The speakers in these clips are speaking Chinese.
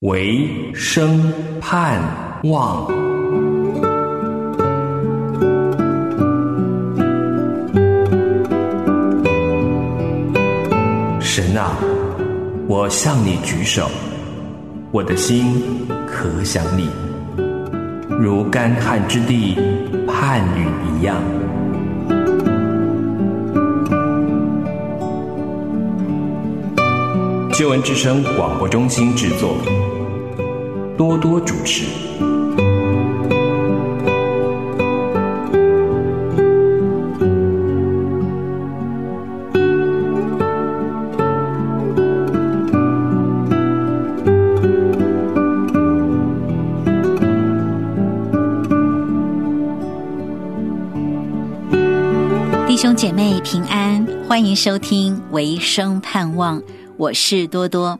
为生盼望。神啊，我向你举手，我的心可想你，如干旱之地盼雨一样。新闻之声广播中心制作，多多主持。弟兄姐妹平安，欢迎收听《唯生盼望》，我是多多。《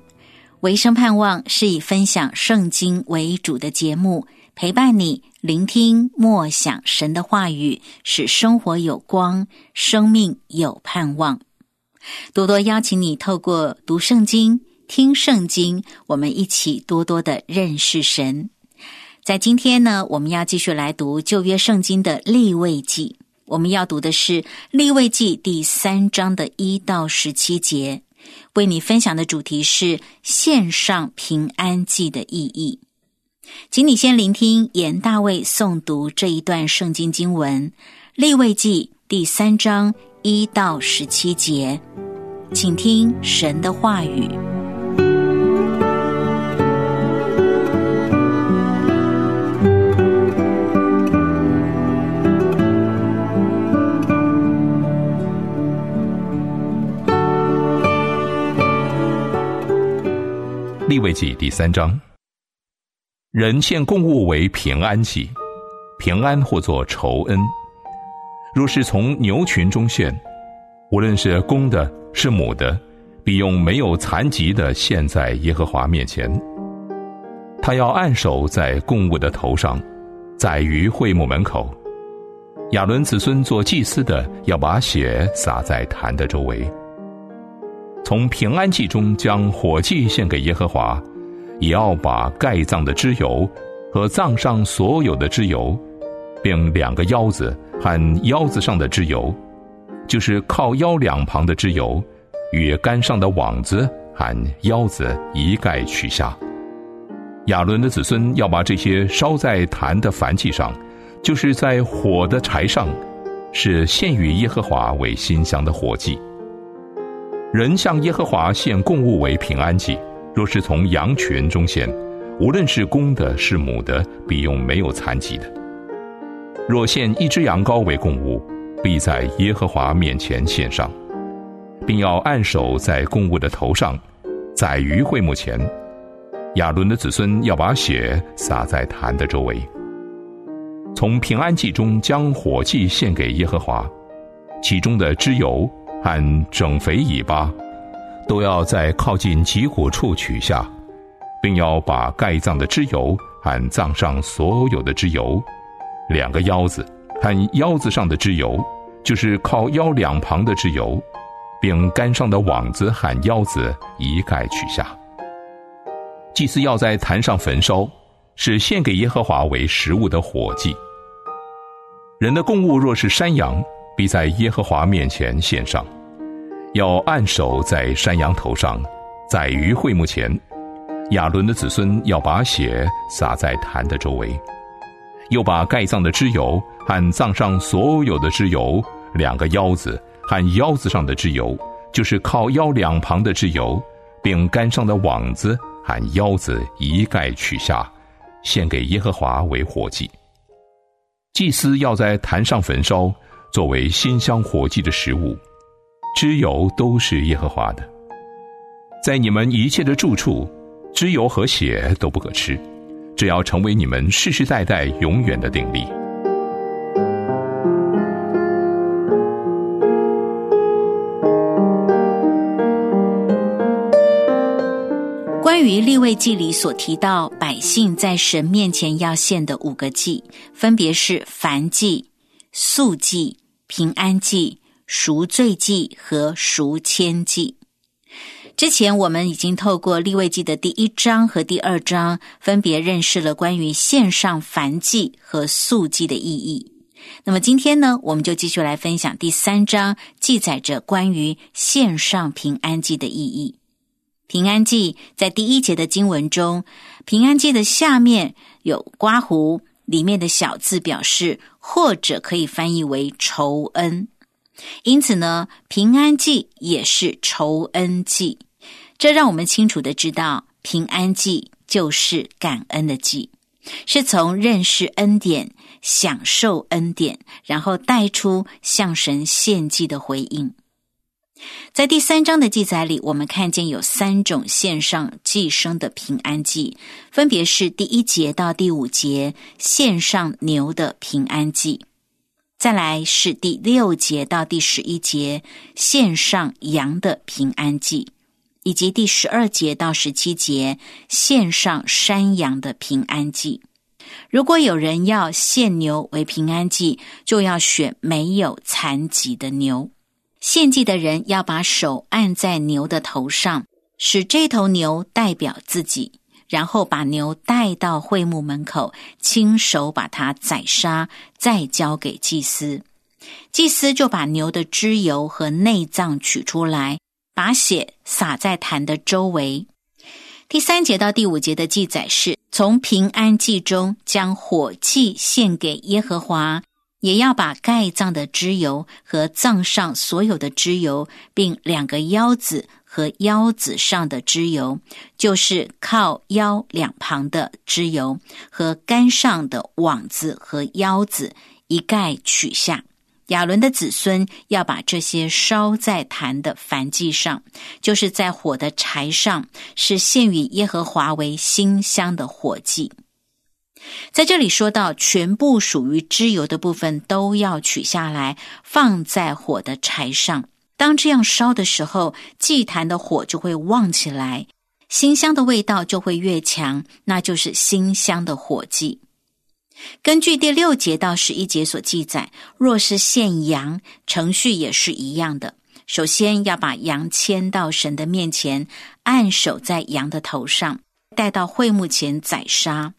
唯生盼望》是以分享圣经为主的节目，陪伴你聆听默想神的话语，使生活有光，生命有盼望。多多邀请你透过读圣经、听圣经，我们一起多多的认识神。在今天呢，我们要继续来读旧约圣经的立位记。我们要读的是《立位记》第三章的一到十七节，为你分享的主题是线上平安记的意义。请你先聆听严大卫诵读这一段圣经经文，《立位记》第三章一到十七节，请听神的话语。立位记第三章，人献供物为平安祭，平安或作仇恩。若是从牛群中献，无论是公的，是母的，必用没有残疾的献在耶和华面前。他要按手在供物的头上，在于会幕门口。亚伦子孙做祭司的，要把血洒在坛的周围。从平安祭中将火祭献给耶和华，也要把盖脏的脂油和脏上所有的脂油，并两个腰子和腰子上的脂油，就是靠腰两旁的脂油，与杆上的网子和腰子一概取下。亚伦的子孙要把这些烧在坛的燔祭上，就是在火的柴上，是献与耶和华为馨香的火祭。人向耶和华献供物为平安祭，若是从羊群中献，无论是公的，是母的，必用没有残疾的。若献一只羊羔为供物，必在耶和华面前献上，并要按手在供物的头上，在于会幕前。亚伦的子孙要把血洒在坛的周围。从平安祭中将火祭献给耶和华，其中的脂油。按整肥尾巴，都要在靠近脊骨处取下，并要把盖脏的脂油和脏上所有的脂油，两个腰子和腰子上的脂油，就是靠腰两旁的脂油，并杆上的网子和腰子一概取下。祭司要在坛上焚烧，是献给耶和华为食物的火祭。人的供物若是山羊。必在耶和华面前献上，要按手在山羊头上，在鱼会幕前。亚伦的子孙要把血洒在坛的周围，又把盖葬的脂油和葬上所有的脂油，两个腰子和腰子上的脂油，就是靠腰两旁的脂油，并杆上的网子和腰子一概取下，献给耶和华为火祭。祭司要在坛上焚烧。作为馨香火祭的食物，脂油都是耶和华的。在你们一切的住处，脂油和血都不可吃，这要成为你们世世代代永远的定力。关于立位记里所提到百姓在神面前要献的五个祭，分别是燔祭、素祭。平安祭、赎罪祭和赎愆祭，之前我们已经透过立位记的第一章和第二章，分别认识了关于线上凡祭和素祭的意义。那么今天呢，我们就继续来分享第三章，记载着关于线上平安祭的意义。平安祭在第一节的经文中，平安祭的下面有刮胡，里面的小字表示，或者可以翻译为仇恩。因此呢，平安祭也是仇恩祭。这让我们清楚的知道，平安祭就是感恩的祭，是从认识恩典、享受恩典，然后带出向神献祭的回应。在第三章的记载里，我们看见有三种线上寄生的平安祭，分别是第一节到第五节线上牛的平安祭，再来是第六节到第十一节线上羊的平安祭。以及第十二节到十七节献上山羊的平安祭。如果有人要献牛为平安祭，就要选没有残疾的牛。献祭的人要把手按在牛的头上，使这头牛代表自己，然后把牛带到会幕门口，亲手把它宰杀，再交给祭司。祭司就把牛的脂油和内脏取出来。把血洒在坛的周围。第三节到第五节的记载是从平安祭中将火祭献给耶和华，也要把盖葬的脂油和葬上所有的脂油，并两个腰子和腰子上的脂油，就是靠腰两旁的脂油和杆上的网子和腰子，一概取下。亚伦的子孙要把这些烧在坛的燔祭上，就是在火的柴上，是献与耶和华为馨香的火祭。在这里说到，全部属于脂油的部分都要取下来，放在火的柴上。当这样烧的时候，祭坛的火就会旺起来，馨香的味道就会越强，那就是馨香的火祭。根据第六节到十一节所记载，若是献羊，程序也是一样的。首先要把羊牵到神的面前，按手在羊的头上，带到会幕前宰杀。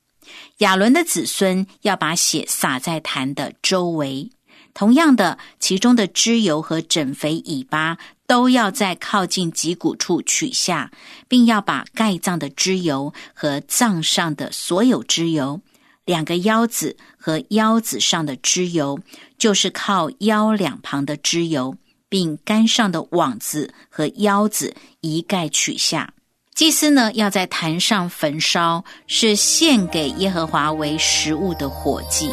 亚伦的子孙要把血洒在坛的周围。同样的，其中的脂油和整肥尾巴都要在靠近脊骨处取下，并要把盖脏的脂油和脏上的所有脂油。两个腰子和腰子上的脂油，就是靠腰两旁的脂油，并杆上的网子和腰子一概取下。祭司呢，要在坛上焚烧，是献给耶和华为食物的火祭。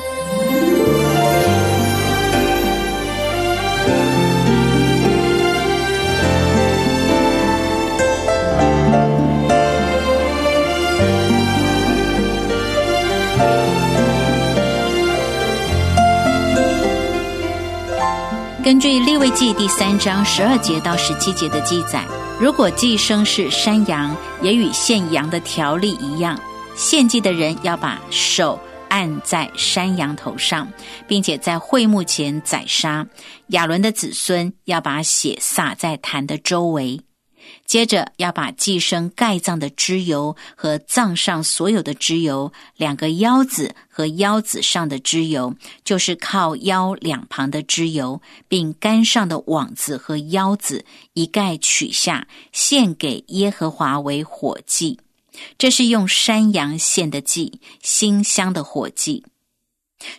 根据利未记第三章十二节到十七节的记载，如果祭生是山羊，也与献羊的条例一样，献祭的人要把手按在山羊头上，并且在会幕前宰杀。亚伦的子孙要把血洒在坛的周围。接着要把寄生盖脏的脂油和脏上所有的脂油，两个腰子和腰子上的脂油，就是靠腰两旁的脂油，并肝上的网子和腰子一概取下，献给耶和华为火祭。这是用山羊献的祭，馨香的火祭。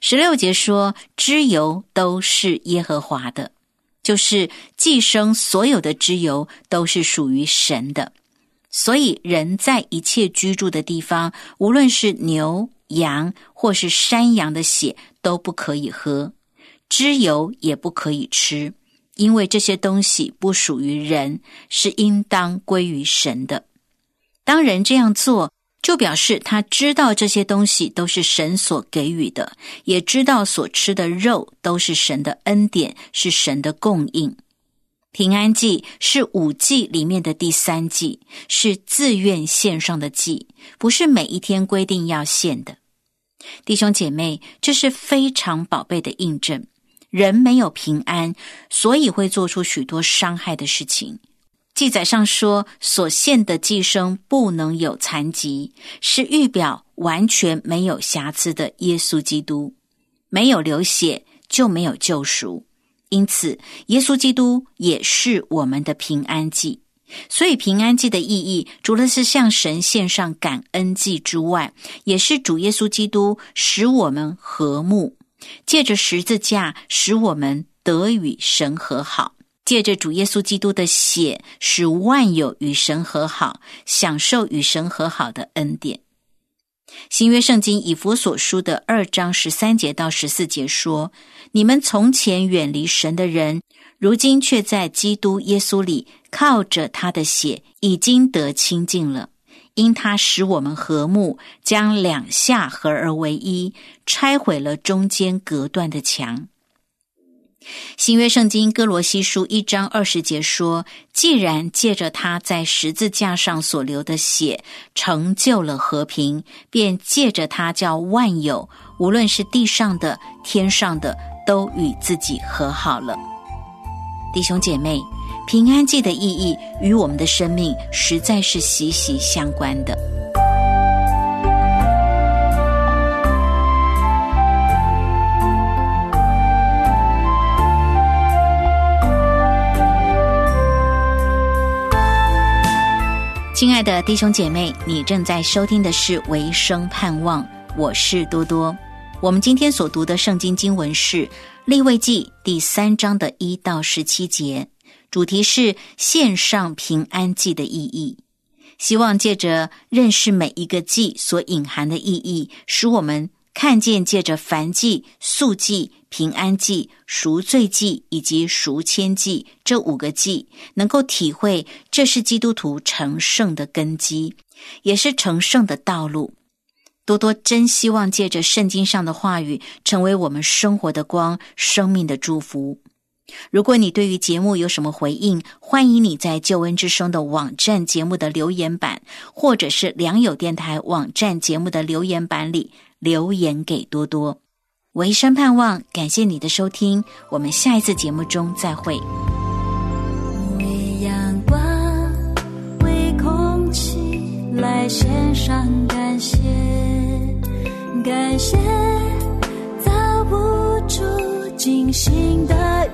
十六节说，脂油都是耶和华的。就是寄生所有的脂油都是属于神的，所以人在一切居住的地方，无论是牛、羊或是山羊的血都不可以喝，脂油也不可以吃，因为这些东西不属于人，是应当归于神的。当人这样做。就表示他知道这些东西都是神所给予的，也知道所吃的肉都是神的恩典，是神的供应。平安祭是五祭里面的第三祭，是自愿献上的祭，不是每一天规定要献的。弟兄姐妹，这是非常宝贝的印证。人没有平安，所以会做出许多伤害的事情。记载上说，所献的寄生不能有残疾，是预表完全没有瑕疵的耶稣基督，没有流血就没有救赎，因此耶稣基督也是我们的平安祭。所以平安祭的意义，除了是向神献上感恩祭之外，也是主耶稣基督使我们和睦，借着十字架使我们得与神和好。借着主耶稣基督的血，使万有与神和好，享受与神和好的恩典。新约圣经以弗所书的二章十三节到十四节说：“你们从前远离神的人，如今却在基督耶稣里，靠着他的血，已经得清净了。因他使我们和睦，将两下合而为一，拆毁了中间隔断的墙。”新约圣经哥罗西书一章二十节说：“既然借着他在十字架上所流的血成就了和平，便借着他叫万有，无论是地上的、天上的，都与自己和好了。”弟兄姐妹，平安祭的意义与我们的生命实在是息息相关的。亲爱的弟兄姐妹，你正在收听的是《唯生盼望》，我是多多。我们今天所读的圣经经文是《立位记》第三章的一到十七节，主题是献上平安祭的意义。希望借着认识每一个祭所隐含的意义，使我们。看见借着凡祭、素祭、平安祭、赎罪祭以及赎愆祭这五个祭，能够体会这是基督徒成圣的根基，也是成圣的道路。多多真希望借着圣经上的话语，成为我们生活的光、生命的祝福。如果你对于节目有什么回应，欢迎你在救恩之声的网站节目的留言板，或者是良友电台网站节目的留言板里。留言给多多，我一生盼望，感谢你的收听，我们下一次节目中再会。为阳光，为空气，来献上感谢，感谢造不出精心的